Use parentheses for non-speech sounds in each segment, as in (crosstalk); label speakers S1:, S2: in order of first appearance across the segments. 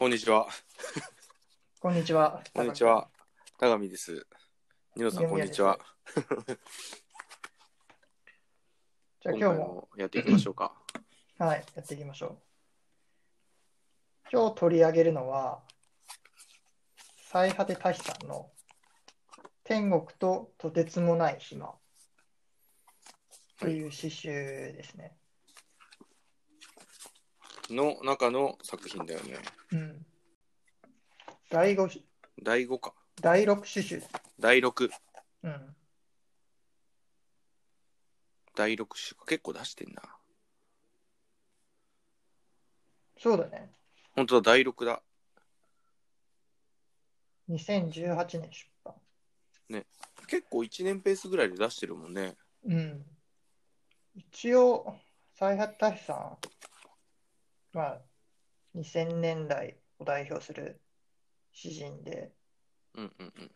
S1: こんにちは。
S2: こんにちは。
S1: こんにちは。田上です。ニノさん、こんにちは。(laughs)
S2: じゃあ
S1: 今
S2: 日も、
S1: もやっていきましょうか。(coughs)
S2: はい、やっていきましょう。今日取り上げるのは、最果て大使さんの天国ととてつもない暇という詩集ですね。
S1: の中の作品だよね。
S2: うん。第5、
S1: 第5か。
S2: 第6詩集。
S1: 第6。
S2: うん。
S1: 第6種か。結構出してんな。
S2: そうだね。
S1: 本当だ、第6だ。
S2: 2018年出版。
S1: 結構1年ペースぐらいで出してるもんね。
S2: うん。一応、最果て大使さん、まあ、2000年代を代表する詩人で、
S1: うんうんうん。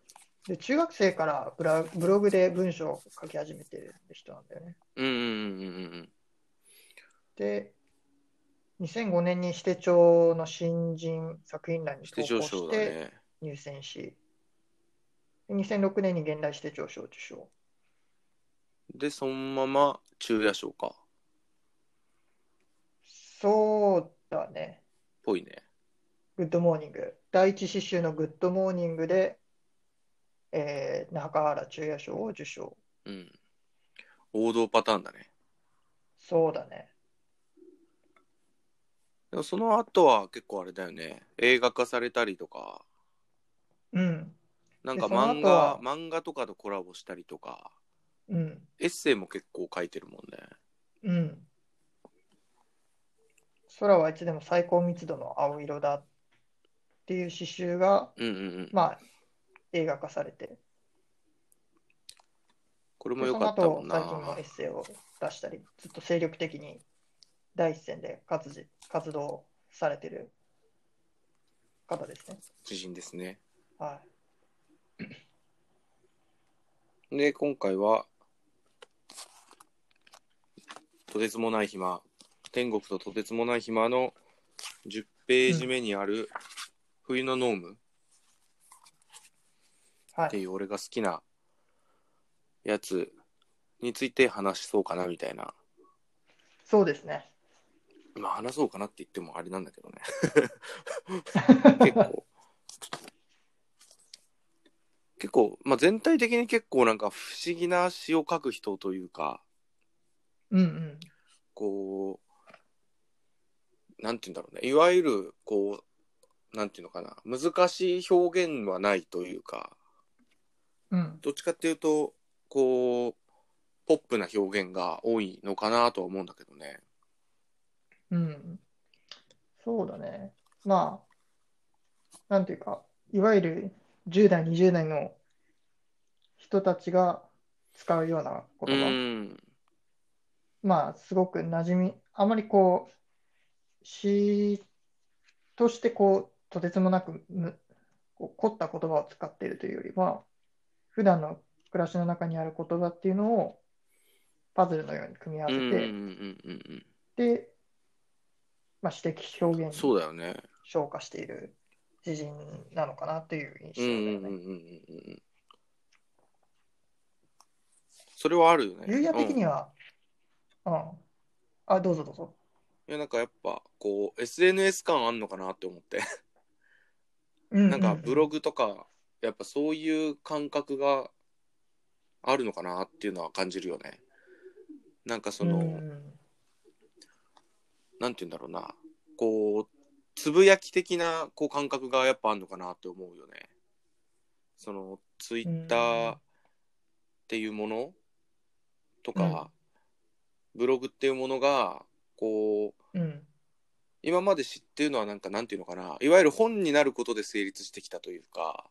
S2: で中学生からブラブログで文章を書き始めてる人なんだよね。
S1: うんうんうんうんうん
S2: で、2005年に指定帳の新人作品欄
S1: うん。
S2: に投稿して
S1: ね。
S2: 入選し、で2006年に現代指定帳賞を受賞。
S1: で、そのまま中也賞か。
S2: そうだね。
S1: ぽいね。
S2: グッドモーニング。第一詩集のグッドモーニングで、えー中原中也賞を受賞。
S1: うん。王道パターンだね。
S2: そうだね。
S1: でもその後は結構あれだよね。映画化されたりとか、
S2: うん。
S1: なんか漫画漫画とかとコラボしたりとか、
S2: うん。
S1: エッセイも結構書いてるもんね。
S2: うん。空はいつでも最高密度の青色だっていう詩集が、
S1: うんうんうん。
S2: まあ、映画化されて、
S1: これも
S2: でその
S1: 良かったもんな。
S2: 後最近もエッセイを出したり、ずっと精力的に第一線で活じ活動されてる方ですね。
S1: 知人ですね。
S2: は
S1: で、今回は、とてつもない暇、天国ととてつもない暇の10ページ目にある、冬のノーム。っていう俺が好きなやつについて話そうかなみたいな。
S2: そうですね。
S1: まあ話そうかなって言ってもあれなんだけどね。(laughs) 結構。結構、まあ全体的に結構なんか不思議な詩を書く人というか、
S2: うんうん。
S1: こう、なんて言うんだろうね。いわゆる、こう、なんていうのかな。難しい表現はないというか、
S2: うん。
S1: どっちかっていうと、こう、ポップな表現が多いのかなとは思うんだけどね。
S2: うん。そうだね。まあ、なんていうか、いわゆる10代、20代の人たちが使うような
S1: う
S2: 言葉。
S1: ん。
S2: まあ、すごく馴染み、あまりこう、詩としてこう、とてつもなくむこう凝った言葉を使っているというよりは、普段の暮らしの中にある言葉っていうのをパズルのように組み合わ
S1: うんうんうんう
S2: せて、
S1: ん
S2: で、まあ、詩的表。現
S1: そうだよね。
S2: 昇華している詩人なのかなという印象だよね。
S1: うんうんうんうん。それはあるよね。
S2: ユーヤ的
S1: うん
S2: には、うん。あ、どうぞどうぞ。
S1: いや、なんかやっぱ、こう、SNS 感あんのかなって思って。
S2: うん
S1: なんかブロ
S2: グ、
S1: グとか、やっぱそういう感覚があるのかなっていうのは感じるよね。なんかその、
S2: うん
S1: なんて言うんだろうな、こう、つぶやき的なこう感覚がやっぱあるのかなって思うよね。その、ツイッターっていうものとか、ブログっていうものが、こう、
S2: うん。
S1: 今まで知ってるのはなんかなんていうのかないわゆる本になることで成立してきたというか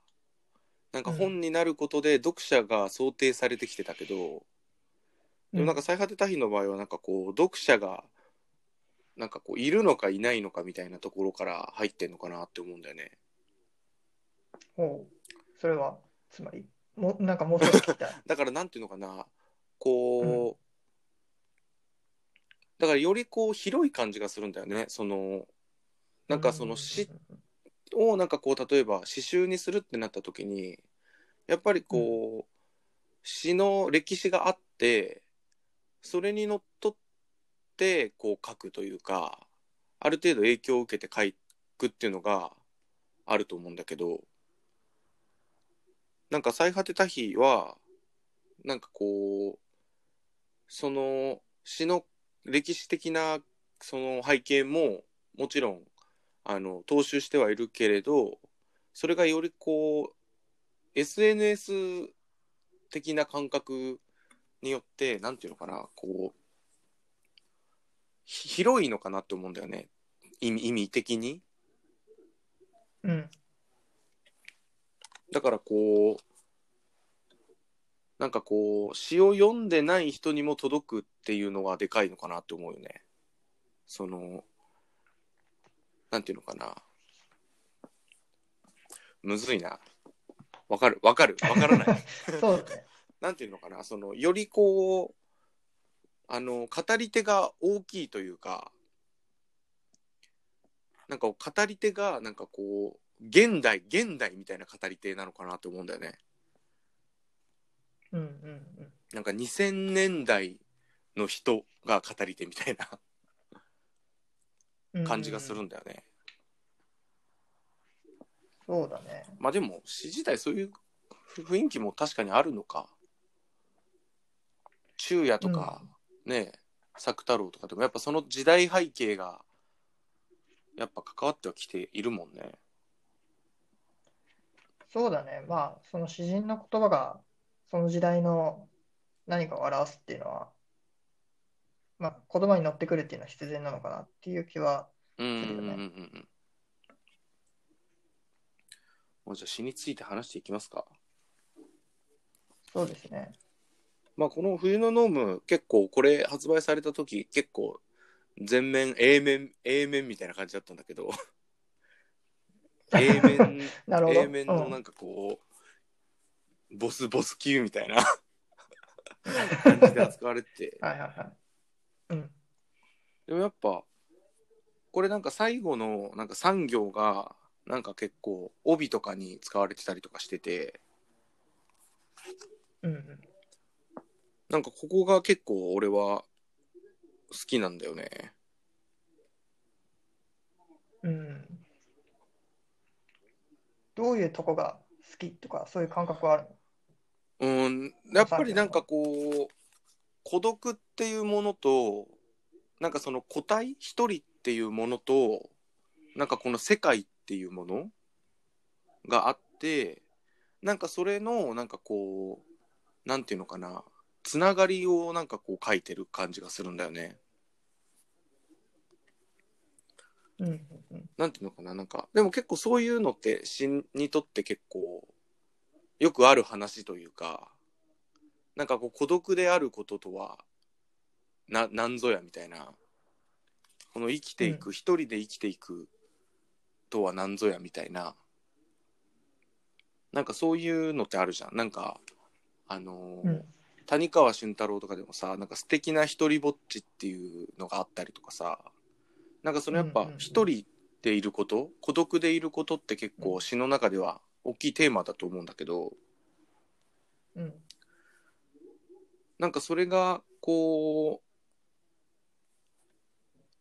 S1: なんか本になることで読者が想定されてきてたけど、でもなんか最果て多比の場合はなんかこう読者がなんかこういるのかいないのかみたいなところから入ってんのかなって思うんだよね。
S2: ほう。それは、つまり、もなんかもう少し聞きたい。(laughs)
S1: だからなんていうのかなこう、だからよりこう広い感じがするんだよね。そのなんかその詩っをなんかこう例えば詩集にするってなった時にやっぱりこう、詩の歴史があってそれにのっとってこう書くというかある程度影響を受けて書くっていうのがあると思うんだけどなんか最果て多比はなんかこうその詩の歴史的なその背景ももちろんあの踏襲してはいるけれどそれがよりこう SNS 的な感覚によってなんていうのかなこうひ広いのかなって思うんだよね意味意味的に
S2: うん。
S1: だからこうなんかこう詩を読んでない人にも届くっていうのはでかいのかなって思うよね。そのなんていうのかな。むずいな。わかる？わかる？わからない。(laughs)
S2: そう。
S1: なんていうのかな。そのよりこうあの語り手が大きいというかなんか語り手がなんかこう現代現代みたいな語り手なのかなと思うんだよね
S2: うんうん
S1: なんか2000年代の人が語り手みたいな
S2: うん。
S1: 感じがする
S2: うん
S1: んだよね、
S2: そうだね。
S1: まあでも詩自体そういう雰囲気も確かにあるのか昼夜とか、ね作太郎とかでもやっぱその時代背景がやっぱ関わってはきているもんね
S2: そうだね。まあ、その詩人の言葉が、その時代の何かを表すっていうのは、まあ、言葉に乗ってくるっていうのは必然なのかなっていう気は、
S1: うんうんうん
S2: するよね
S1: うんうん。もうじゃあ詩について話していきますか。
S2: そうですね。
S1: まあこの冬のノーム結構これ発売された時結構全面 A 面 A 面みたいな感じだったんだけど。(laughs) A 面
S2: なるほど。
S1: A 面のなんかこう、ボスボス級みたいな感じで扱われて (laughs)
S2: はいはいはい。うん。
S1: でもやっぱこれなんか最後のなんか産業がなんか結構帯とかに使われてたりとかしてて
S2: うんうん。
S1: なんかここが結構俺は好きなんだよね
S2: うん。どういうとこが好きとか、そういう感覚はあるの？
S1: うん。やっぱりなんかこう孤独っていうものとなんかその個体一人っていうものとなんかこの世界っていうものがあってなんかそれのなんかこうなんていうのかなつながりをなんかこう書いてる感じがするんだよね。なんていうのかななんか。でも結構そういうのって詩にとって結構よくある話というかなんかこう孤独であることとはな何ぞやみたいな。この生きていく、
S2: う
S1: 一人で生きていくとは何ぞやみたいな。なんかそういうのってあるじゃん。なんかあのー
S2: うん。
S1: 谷川俊太郎とかでもさなんか素敵な一人ぼっちっていうのがあったりとかさなんかそのやっぱ一人でいること、孤独でいることって結構詩の中では大きいテーマだと思うんだけど
S2: うん。
S1: なんかそれがこ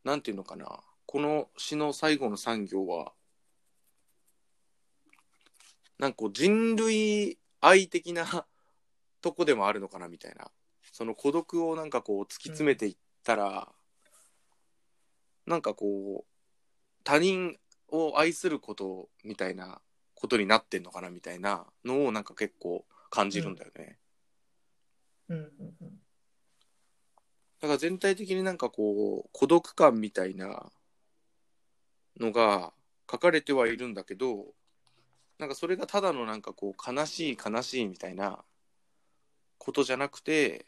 S1: うなんていうのかなこの詩の最後の産業はなんか人類愛的な (laughs) とこでもあるのかなみたいなその孤独をなんかこう突き詰めていったら、なんかこう他人を愛することみたいなことになってんのかなみたいなのをなんか結構感じるんだよね。
S2: うんうんうん。
S1: だから全体的になんかこう孤独感みたいなのが書かれてはいるんだけどなんかそれがただのなんかこう悲しい悲しいみたいなことじゃなくて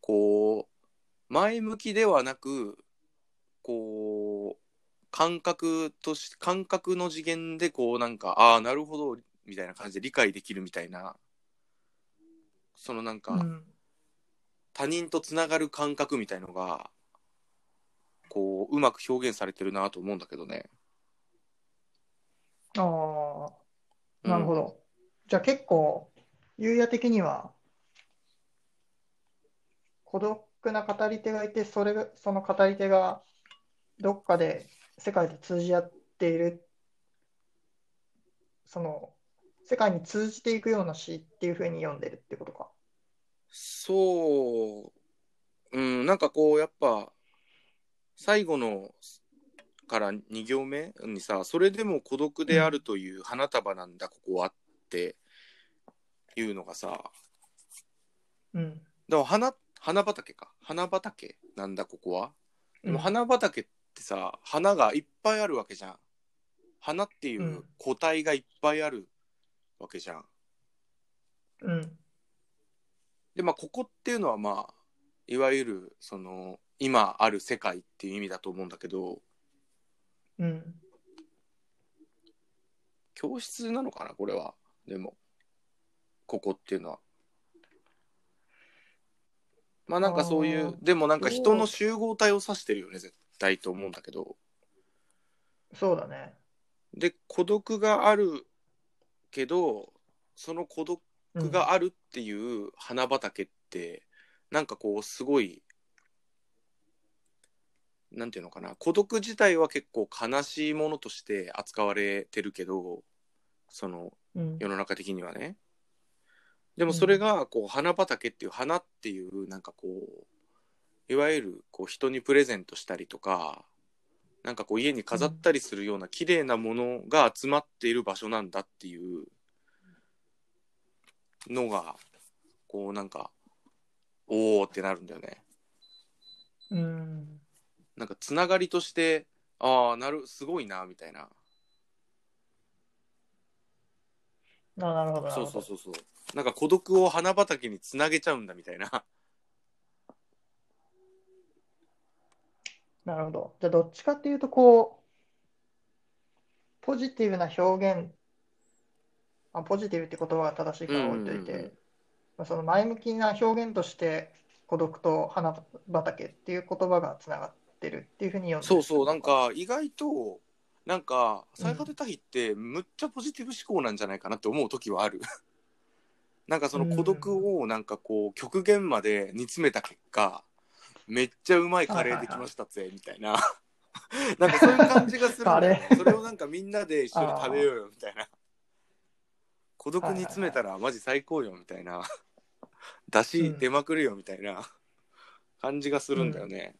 S1: こう前向きではなくこう感覚とし感覚の次元でこうなんかああなるほどみたいな感じで理解できるみたいな。そのなんか、
S2: うん。
S1: 他人とつながる感覚みたいのがこううまく表現されてるなと思うんだけどね。
S2: ああ、なるほど。じゃあ結構、優也的には、孤独な語り手がいて、それが、その語り手がどっかで世界で通じ合っている、その、世界に通じていくような詩っていうふうに読んでるってことか。
S1: そう、うん、なんかこう、やっぱ、最後のから2行目にさ、それでも孤独であるという花束なんだ、ここはっていうのがさ、
S2: うん。
S1: だから花花畑か。花畑なんだ、ここは。でも
S2: うん
S1: 花畑ってさ、花がいっぱいあるわけじゃん。花っていううん個体がいっぱいあるわけじゃん。
S2: うん。
S1: で、まあ、ここっていうのはまあ、いわゆる、その、今ある世界っていう意味だと思うんだけど、
S2: うん。
S1: 教室なのかな、これは？でも、ここっていうのは。まあなんかそういうでもなんか人の集合体を指してるよね、絶対と思うんだけど。
S2: そうだね。
S1: で、孤独があるけど、その孤独
S2: うん
S1: があるっていう花畑って、なんかこうすごいなんていうのかな孤独自体は結構悲しいものとして扱われてるけどその
S2: うん
S1: 世の中的にはねでもそれがこう花畑っていう花っていうなんかこういわゆるこう人にプレゼントしたりとかなんかこう家に飾ったりするような綺麗なものが集まっている場所なんだっていうのがこうなんかおーってなるんだよね。
S2: うん。
S1: なんかつながりとしてああなるすごいなみたいな
S2: あ、なるほど、な
S1: そう。そうそうそうなんか孤独を花畑につなげちゃうんだみたいな
S2: なるほど。じゃあ、どっちかっていうと、こう、ポジティブな表現、あ、ポジティブって言葉が正しいから置いとい
S1: うんうんうん
S2: て、まあその前向きな表現として、孤独と花畑っていう言葉がつながってるっていうふうに読んでる。
S1: そうそう。なんか意外となんか
S2: うん
S1: 最果てた日ってむっちゃポジティブ思考なんじゃないかなって思う時はある。(laughs) なんかその孤独をなんかこう極限まで煮詰めた結果めっちゃうまいカレーできましたぜみたいな。(laughs) なんかそういう感じがするそれをなんかみんなで一緒に食べようよみたいな。孤独に詰めたらマジ最高よみたいな。出汁出まくるよみたいな。感じがするんだよね、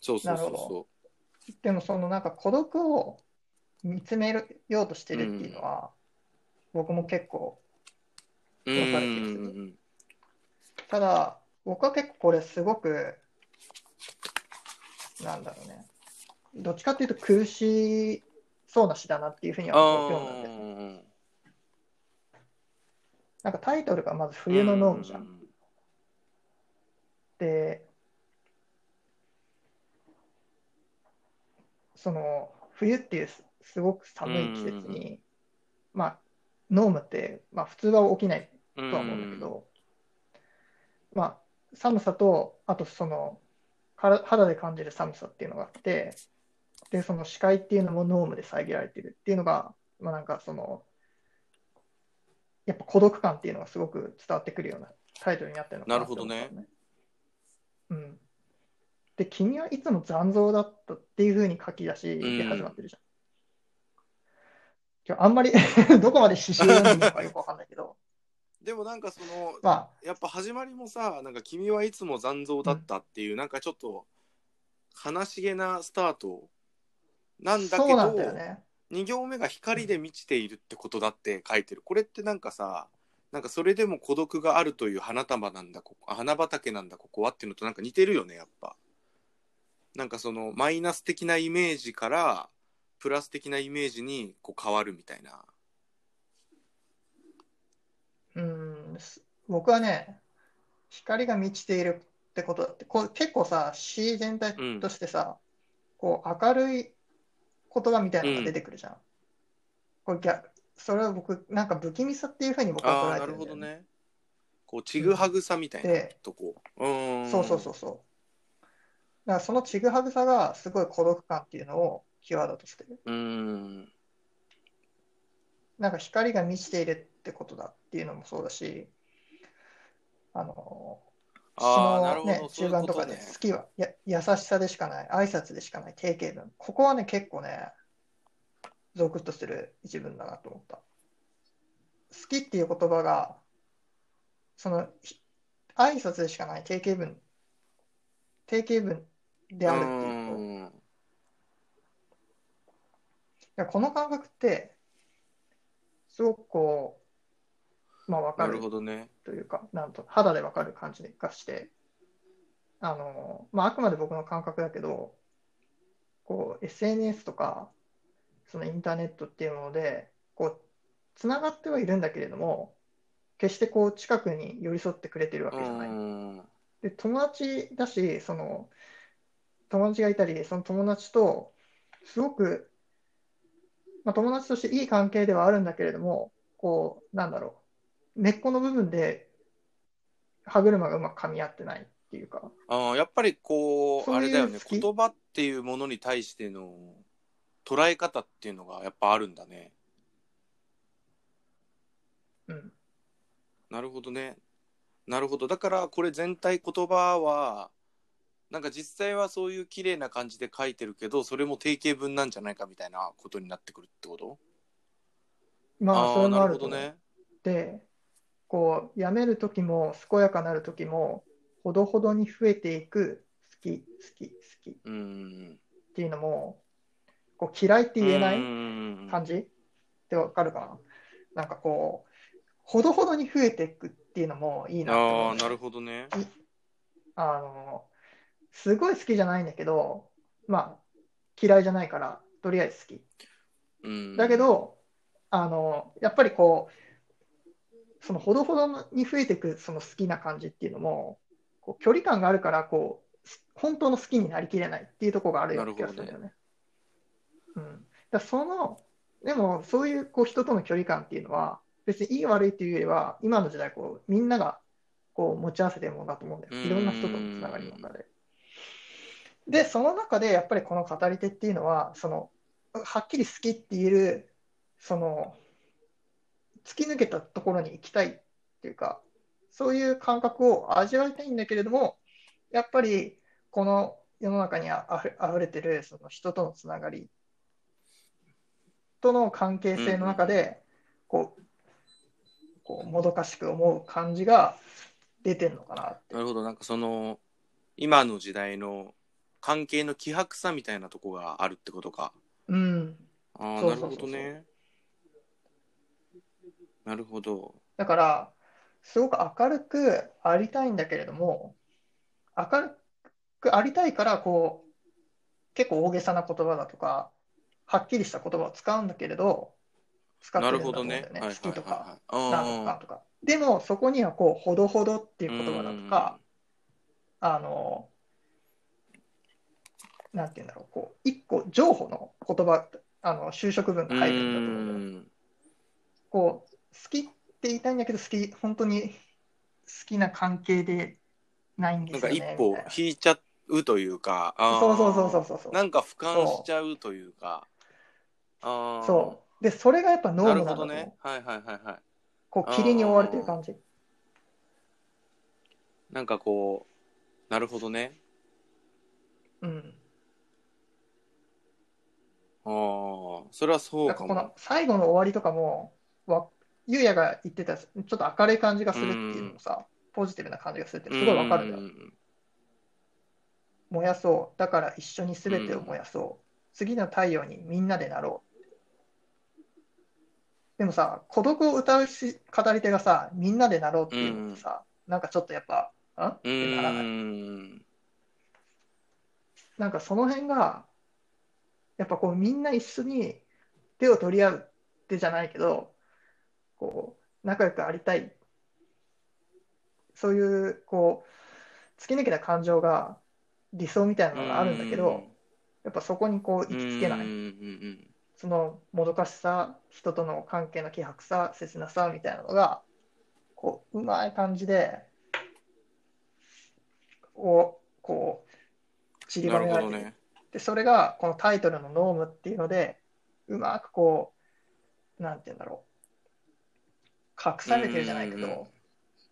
S1: そうそうそう
S2: なるほ
S1: そ
S2: でもそのなんか孤独を見つめるようとしてるっていうのは、僕も結構
S1: う
S2: わかる気がするただ僕は結構これすごくなんだろうね。どっちかっていうと苦しそうな詩だなっていうふうには
S1: あ
S2: 読んだすなんかタイトルがまず冬のノームじゃん。
S1: う
S2: でその冬っていうすすごく寒い季節に、まあノームって、まあ、普通は起きないとは思うんだけど、まあ、寒さと、あとそのから肌で感じる寒さっていうのがあって、で、その視界っていうのもノームで遮られてるっていうのが、まあなんかその、やっぱ孤独感っていうのがすごく伝わってくるようなタイトルになってるのかなって思ったの
S1: なる
S2: ね。うん。で、君はいつも残像だったっていうふうに書き出しで始まってるじゃん。今日あんまり (laughs) どこまで詩集読んでいいのかよくわかんないけど、
S1: でもなんかその
S2: まあ、
S1: やっぱ始まりもさなんか君はいつも残像だったっていう、なんかちょっと悲しげなスタート。なんだけど
S2: だよね。
S1: 2行目が光で満ちているってことだって書いてる。これってなんかさなんかそれでも孤独があるという花束なんだここあ花畑なんだここはっていうのとなんか似てるよねやっぱ。なんかそのマイナス的なイメージからプラス的なイメージにこう変わるみたいな
S2: うん、す。僕はね、光が満ちているってことだって、こう結構さ、詩全体としてさ、こう明るい言葉みたいなのが出てくるじゃん。これ逆、それは僕、なんか不気味さっていうふうに僕は捉えてるんだよ
S1: るほどね。こうちぐはぐさみたいな
S2: で
S1: とこ。うーん。
S2: そうそうそうそう。だからそのちぐはぐさがすごい孤独感っていうのをキーワードとして。
S1: うーん。
S2: なんか光が満ちているってことだっていうのもそうだし、あの。詩のね、中盤とかで。好きはや優しさでしかない、挨拶でしかない定型文。ここはね、結構ね、ゾクッとする一文だなと思った。好きっていう言葉が、その、ひ挨拶でしかない定型文、定型文であるっていういやこの感覚って、すごくこう、まあ、わか
S1: な
S2: る
S1: るほどね。
S2: というか、なんと、肌でわかる感じがして、あの、まあ、あくまで僕の感覚だけど、こう、SNS とか、そのインターネットっていうもので、こう、つながってはいるんだけれども、決してこう、近くに寄り添ってくれてるわ
S1: う
S2: けじゃない。で、友達だし、その、友達がいたり、その友達と、すごく、まあ、友達としていい関係ではあるんだけれども、こう、なんだろう、根っこの部分で歯車がうまく噛み合ってないっていうか、
S1: ああ、やっぱりこう、あれだよね。言葉っていうものに対しての捉え方っていうのがやっぱあるんだね。
S2: うん、
S1: なるほどね。なるほど。だからこれ全体言葉は、なんか実際はそういう綺麗な感じで書いてるけど、それも定型文なんじゃないかみたいなことになってくるってこと？
S2: まあ、それもあると
S1: ね。
S2: で、こう、やめるときも、健やかなるときも、ほどほどに増えていく、好き、好き、好きっ。ていうのも、こう嫌いって言えな
S1: う
S2: い感じってわかるかな？なんかこう、ほどほどに増えていくっていうのもいいなと思
S1: ああ、なるほどね。
S2: あの、すごい好きじゃないんだけど、まあ、嫌いじゃないから、とりあえず好き。
S1: うん。
S2: だけ、ど、あの、やっぱりこう、そのほどほどに増えていくその好きな感じっていうのも、こう距離感があるから、こう、本当の好きになりきれないっていうところがあるような気がするんだよね。うん。だその、でもそういうこう人との距離感っていうのは、別にいい悪いっていうよりは、今の時代こう、みんながこう持ち合わせてるものだと思うんだよ。いろんな人とのつながりの中で。で、その中でやっぱりこの語り手っていうのは、その、はっきり好きって言える、その、突き抜けたところに行きたいっていうか、そういう感覚を味わいたいんだけれども、やっぱりこの世の中にああふれ溢れてるその人とのつながりとの関係性の中で、こう、こうもどかしく思う感じが出てるのかなって
S1: な。るほど。なんかその、今の時代の関係の希薄さみたいなとこがあるってことか。
S2: うん。
S1: ああ、なるほどね。なるほど。
S2: だから、すごく明るくありたいんだけれども、明るくありたいから、こう、結構大げさな言葉だとか、はっきりした言葉を使うんだけれど、使って
S1: な
S2: るんだと
S1: るほどね。
S2: 思うんだよね。
S1: はい
S2: 好きとか、
S1: はい
S2: なんとかとか。でも、そこにはこう、ほどほどっていう言葉だとか、あの、なんて言うんだろう、こう、一個、情報の言葉、あの、修飾文が入るんだと思うん。こう、好きって言いたいんだけど、好き、本当に好きな関係でないんで
S1: なん
S2: すよね。
S1: か一歩引いちゃうというか、
S2: そうそうそうそうそうそう。
S1: なんか俯瞰しちゃうというか。あー
S2: そう。で、それがやっぱノー
S1: な
S2: ムなんだと思う。
S1: るほどね。はいはいはいはい。
S2: こう、霧に覆われてる感じ。
S1: なんかこう、なるほどね。
S2: うん。
S1: ああ、それはそう
S2: なんかこの。最後の終わりとかも、わゆうやが言ってた、ちょっと明るい感じがするっていうのもさ、ポジティブな感じがするってすごいわかるんだよ。
S1: うん
S2: 燃やそう。だから一緒に全てを燃やそう。次の太陽にみんなでなろう。でもさ、孤独を歌うし語り手がさ、みんなでなろうっていうのってさ、なんかちょっとやっぱ、ん？っ
S1: う
S2: てならない？
S1: ん。
S2: なんかその辺が、やっぱこうみんな一緒に手を取り合うってじゃないけど、こう、仲良くありたい。そういう、こう、突き抜けた感情が理想みたいなのがあるんだけど、やっぱそこにこう行きつけない。そのもどかしさ、人との関係の希薄さ、切なさみたいなのが、こう、うまい感じで、を、こう、散りばめられてる
S1: るほどね。
S2: で、それがこのタイトルのノームっていうので、うまくこう、なんて言うんだろう。隠されてるじゃないけど、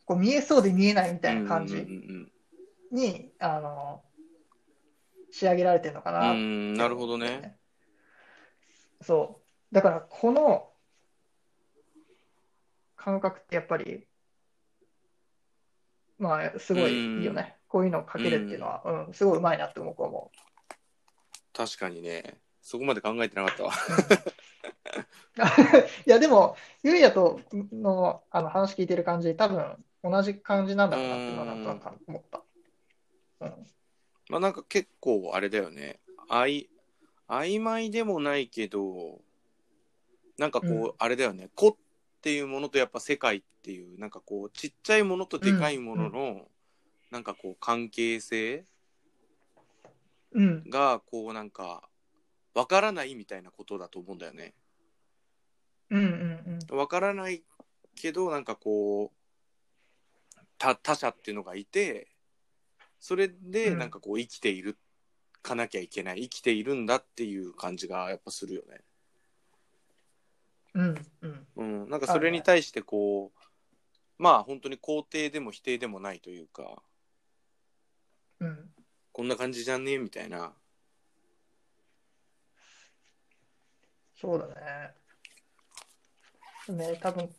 S2: こう見えそうで見えないみたいな感
S1: うん
S2: じ
S1: うん
S2: に、あの、仕上げられてるのか
S1: うん
S2: なって
S1: うんなるほどね。
S2: そう。だから、この感覚ってやっぱり、まあ、すごいいいよね。こういうのをかけるっていうのは、うん、すごいうまいなって僕は思
S1: 確かにね。そこまで考えてなかったわ。
S2: う。(laughs) いや、でも、ゆうやとのあの話聞いてる感じ、多分同じ感じなんだろうなっていうのはなんとなく思った。うん。
S1: まあなんか結構あれだよね。あい曖昧でもないけど、なんかこう、
S2: うん
S1: あれだよね。個っていうものとやっぱ世界っていう、なんかこう、ちっちゃいものとでかいものの、なんかこう、関係性
S2: うん。
S1: が、こうなんか、わからないみたいなことだと思うんだよね。
S2: うんうん
S1: わからないけど、なんかこう、他他者っていうのがいて、それで
S2: うん
S1: なんかこう生きているかなきゃいけない、生きているんだっていう感じがやっぱするよね。
S2: うん。うんうん。
S1: うん、なんかそれに対してこう、まあ本当に肯定でも否定でもないというか、
S2: うん。
S1: こんな感じじゃんね？みたいな。
S2: そうだね。ね、多分達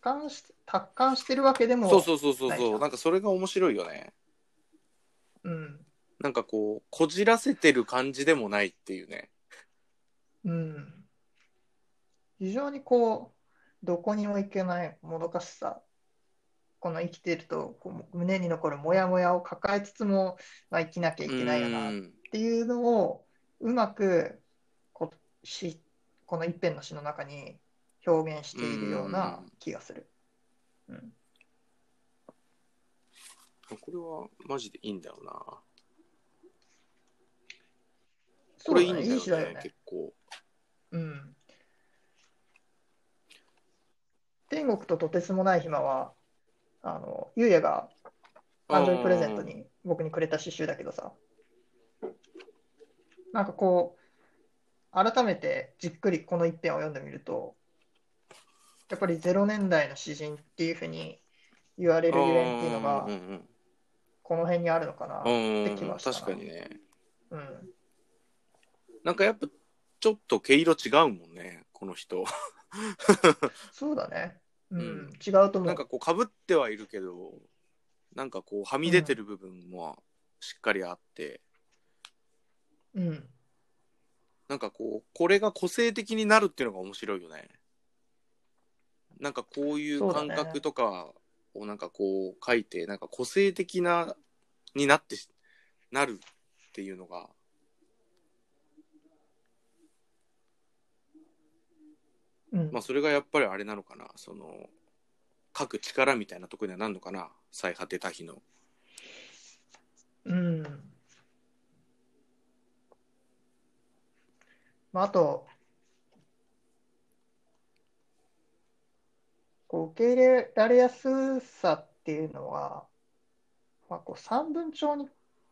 S2: 観し、達観してるわけでも、
S1: そうそうそうそうそう、
S2: なん
S1: かそれが面白いよね。
S2: うん。
S1: なんかこう、こじらせてる感じでもないっていうね。
S2: うん。非常にこう、どこにも行けないもどかしさ、この生きてるとこう胸に残るモヤモヤを抱えつつも、まあ、生きなきゃいけないよなっ
S1: うん
S2: ていうのをうまくこう詩この一編の詩の中に表現しているような気がする。うん、
S1: これはマジでいいんだよな。これいいんだよね、
S2: いい詩だよね。
S1: 結構。
S2: うん。天国ととてつもない暇は、あの、ゆうやが誕生日プレゼントに僕にくれた詩集だけどさ、なんかこう、改めてじっくりこの一編を読んでみると、やっぱり0年代の詩人っていうふうに言われるゆえんっていうのがこの辺にあるのかなって気はしたな。
S1: 確かにね。
S2: うん。
S1: なんかやっぱちょっと毛色違うもんね、この人。
S2: そうだね。うん。
S1: うん
S2: 違うと思う。
S1: なんかこうかぶってはいるけど、なんかこうはみ出てる部分もしっかりあって、
S2: うん。
S1: なんかこう、これが個性的になるっていうのが面白いよね。なんかこういう感覚とかをなんかこう書いて、なんか個性的な、になってし、なるっていうのが、
S2: うん。
S1: まあそれがやっぱりあれなのかな、その、書く力みたいなとこにはなるのかな、最果てた日の。
S2: うん。まあ、あと、こう受け入れられやすさっていうのは、まあ、こう三分調に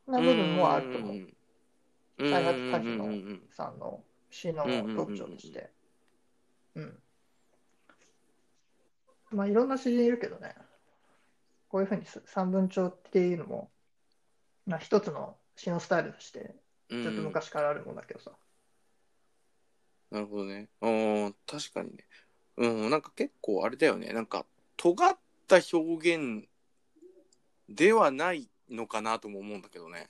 S2: な部分もあると思う。
S1: うん。
S2: 開発多岐のさん。の詩の特徴として。うん。まあ、いろんな詩人いるけどね、こういうふうに三分調っていうのも、まあ、一つの詩のスタイルとして、
S1: うん
S2: ちょっと昔からあるもんだけどさ。
S1: なるほどね。うん、確かにね。うん、なんか結構あれだよね。なんか、尖った表現ではないのかなとも思うんだけどね。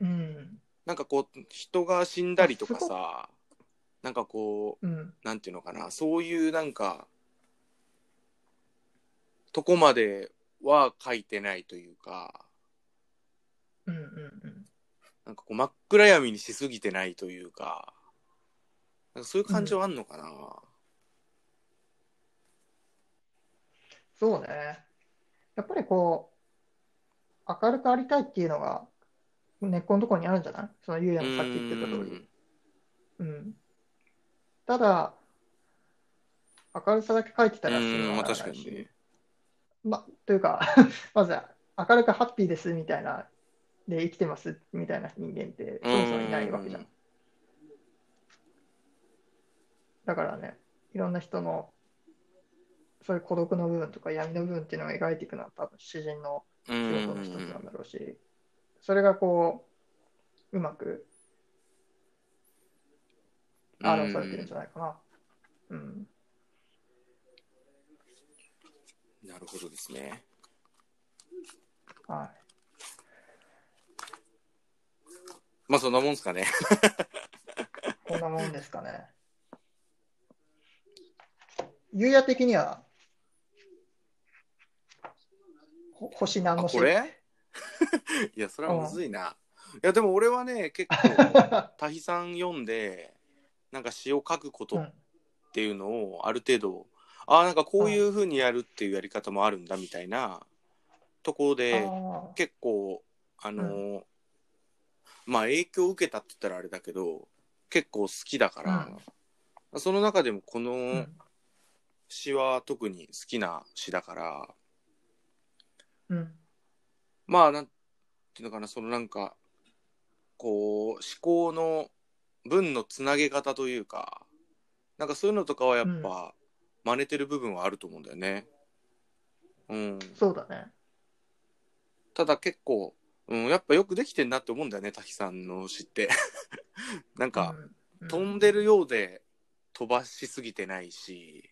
S2: うん。
S1: なんかこう、人が死んだりとかさ、なんかこう、
S2: うん。
S1: なんていうのかな、そういうなんか、とこまでは書いてないというか、
S2: うん。うん。
S1: なんかこう真っ暗闇にしすぎてないというか、なんかそういう感情あんのかな。
S2: そうね。やっぱりこう、明るくありたいっていうのが、根っこのところにあるんじゃない？そのゆうやのさっき言ってた通り。うん。ただ、明るさだけ書いてたら
S1: うん、
S2: そうは
S1: まあ
S2: ならな。ま、というか、(laughs) まず、明るくハッピーですみたいなで生きてますみたいな人間ってそもそもいないわけじゃん。だからね、いろんな人のそういう孤独の部分とか闇の部分っていうのを描いていくのは多分詩人の
S1: う
S2: 仕事の一つ
S1: ん
S2: なんだろうし、それがこう、うまく表されてるんじゃないかな。うん。
S1: なるほどですね。
S2: はい。
S1: まあそんなもんすかね。(laughs)
S2: こんなもんですかね。ゆうや的には、ほ星何
S1: あ
S2: の星？
S1: これ？(laughs) いや、それはむずいな。いや、でも俺はね、結構、(laughs) タヒさん読んで、なんか詩を書くこと
S2: うん。
S1: っていうのをある程度、ああ、なんかこういうふうにやるっていうやり方もあるんだみたいなところで、
S2: あ
S1: 結構、あのーまあ影響を受けたって言ったらあれだけど、結構好きだから、その中でもこの
S2: ん。
S1: 詩は特に好きな詩だから、
S2: うん。
S1: まあ、なんていうのかな、そのなんか、こう、思考の文のつなげ方というか、なんかそういうのとかはやっぱ、真似てる部分はあると思うんだよね。うん。
S2: そうだね。
S1: ただ結構、うん、やっぱよくできてんなって思うんだよね、滝さんの詩って。(laughs) なんか、
S2: うん、
S1: 飛んでるようで飛ばしすぎてないし、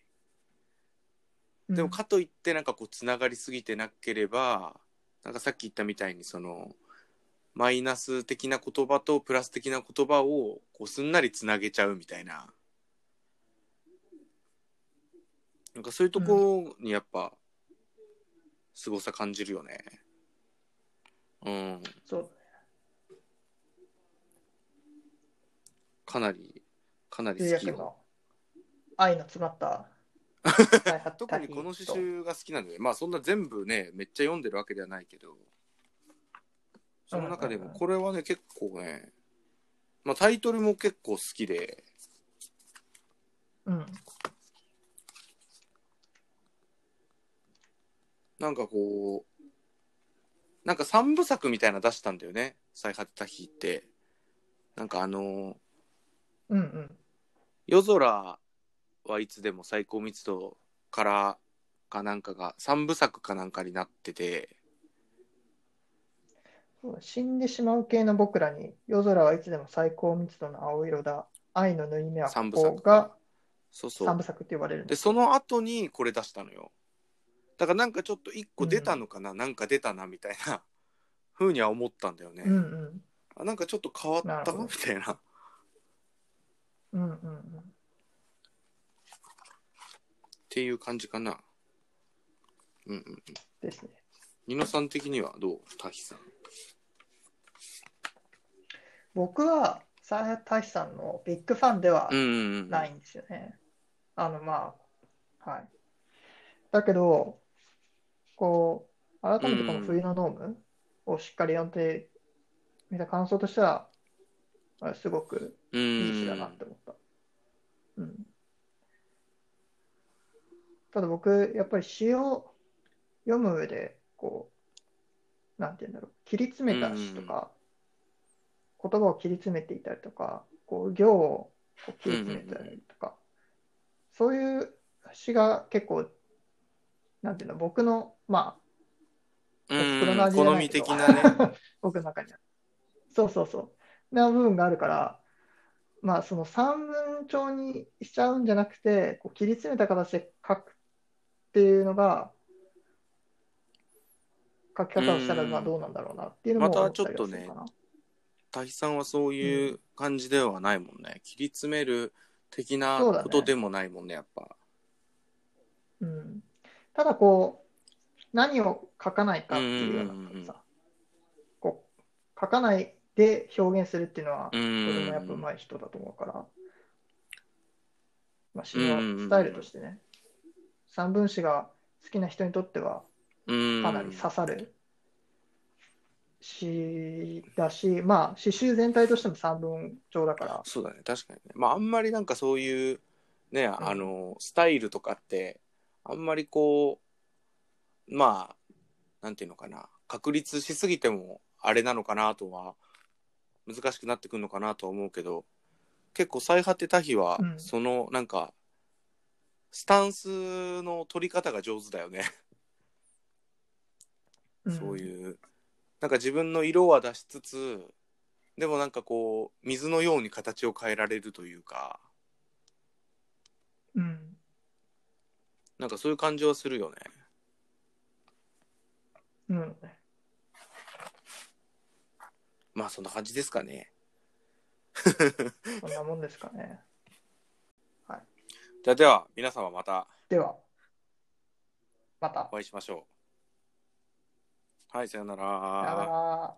S2: うん
S1: でもかといってなんかこうつながりすぎてなければなんかさっき言ったみたいにそのマイナス的な言葉とプラス的な言葉をこうすんなりつなげちゃうみたいな。なんかそういうところにやっぱ凄さ感じるよね。うん。
S2: そう。
S1: かなりかなり好きよ。
S2: やくんの愛の詰まった (laughs)
S1: 特にこの詩集が好きなんで、まあそんな全部ね、めっちゃ読んでるわけではないけど、その中でもこれはね、結構ね、まあタイトルも結構好きで、
S2: うん。
S1: なんかこう、なんか三部作みたいなの出したんだよね、最果てた日って。なんかあの、
S2: うんうん。
S1: 夜空はいつでも最高密度からかなんかが三部作かなんかになってて、
S2: 死んでしまう系の僕らに夜空はいつでも最高密度の青色だ。愛の縫い目はここ
S1: 作
S2: が
S1: そうそう
S2: 三。部作って呼ばれるん
S1: で、その後にこれ出したのよ。だからなんかちょっと一個出たのかな、なんか出たなみたいな (laughs) 風には思ったんだよね。
S2: うんうん。
S1: あなんかちょっと変わった？みたいな。
S2: うんうんうん。
S1: っていう感じかな。うんうんうん。
S2: ですね。
S1: ニノさん的にはどう？タヒさん。
S2: 僕は、サーヤ大志さんのビッグファンでは。ないんですよね。あの、まあ、はい。だけど、こう、改めてこの冬のドームをしっかり読んでみた感想としては、あすごく
S1: うん
S2: いい詩だなって思った。うん。ただ僕、やっぱり詩を読む上で、こう、なんて言うんだろう、切り詰めた詩とか、言葉を切り詰めていたりとか、こう、行をこう切り詰めたりとか、そういう詩が結構、なんていうの、僕の、まあ、
S1: 好み的なね。(laughs)
S2: 僕の中には。そうそうそう。な部分があるから、まあ、その三文帳にしちゃうんじゃなくて、こう切り詰めた形で書くっていうのが、書き方をしたらまあどうなんだろうなっていうのも
S1: また
S2: 思ったり
S1: ちょっとね
S2: はするかな。
S1: タヒさんはそういう感じではないもんね。切り詰める的なことでもないもんね、やっぱ。
S2: うん。ただこう、何を書かないかっていうような
S1: うんうんうんうん
S2: さ、こう、書かないで表現するっていうのは、
S1: う
S2: とてもやっぱ
S1: ん。
S2: 上手い人だと思うから、まあ、詩のスタイルとしてね、三分詩が好きな人にとっては
S1: うん。
S2: かなり刺さる詩だし、まあ、詩集全体としても三分帳だから、
S1: そうだね、確かにね。まあ、あんまりなんかそういう、ね、あの、スタイルとかって、あんまりこう、まあ、なんていうのかな、確立しすぎてもあれなのかなとは難しくなってくるのかなとは思うけど結構最果て多比は
S2: うん。
S1: そのなんかスタンスの取り方が上手だよね、
S2: うん。
S1: そういうなんか自分の色は出しつつでもなんかこう水のように形を変えられるというか
S2: うん。
S1: なんかそういう感じはするよね
S2: うん。
S1: まあそんな感じですかね (laughs)
S2: そんなもんですかね。
S1: じゃあでは皆様また
S2: では、また。
S1: お会いしましょうはいさよなら
S2: さよなら。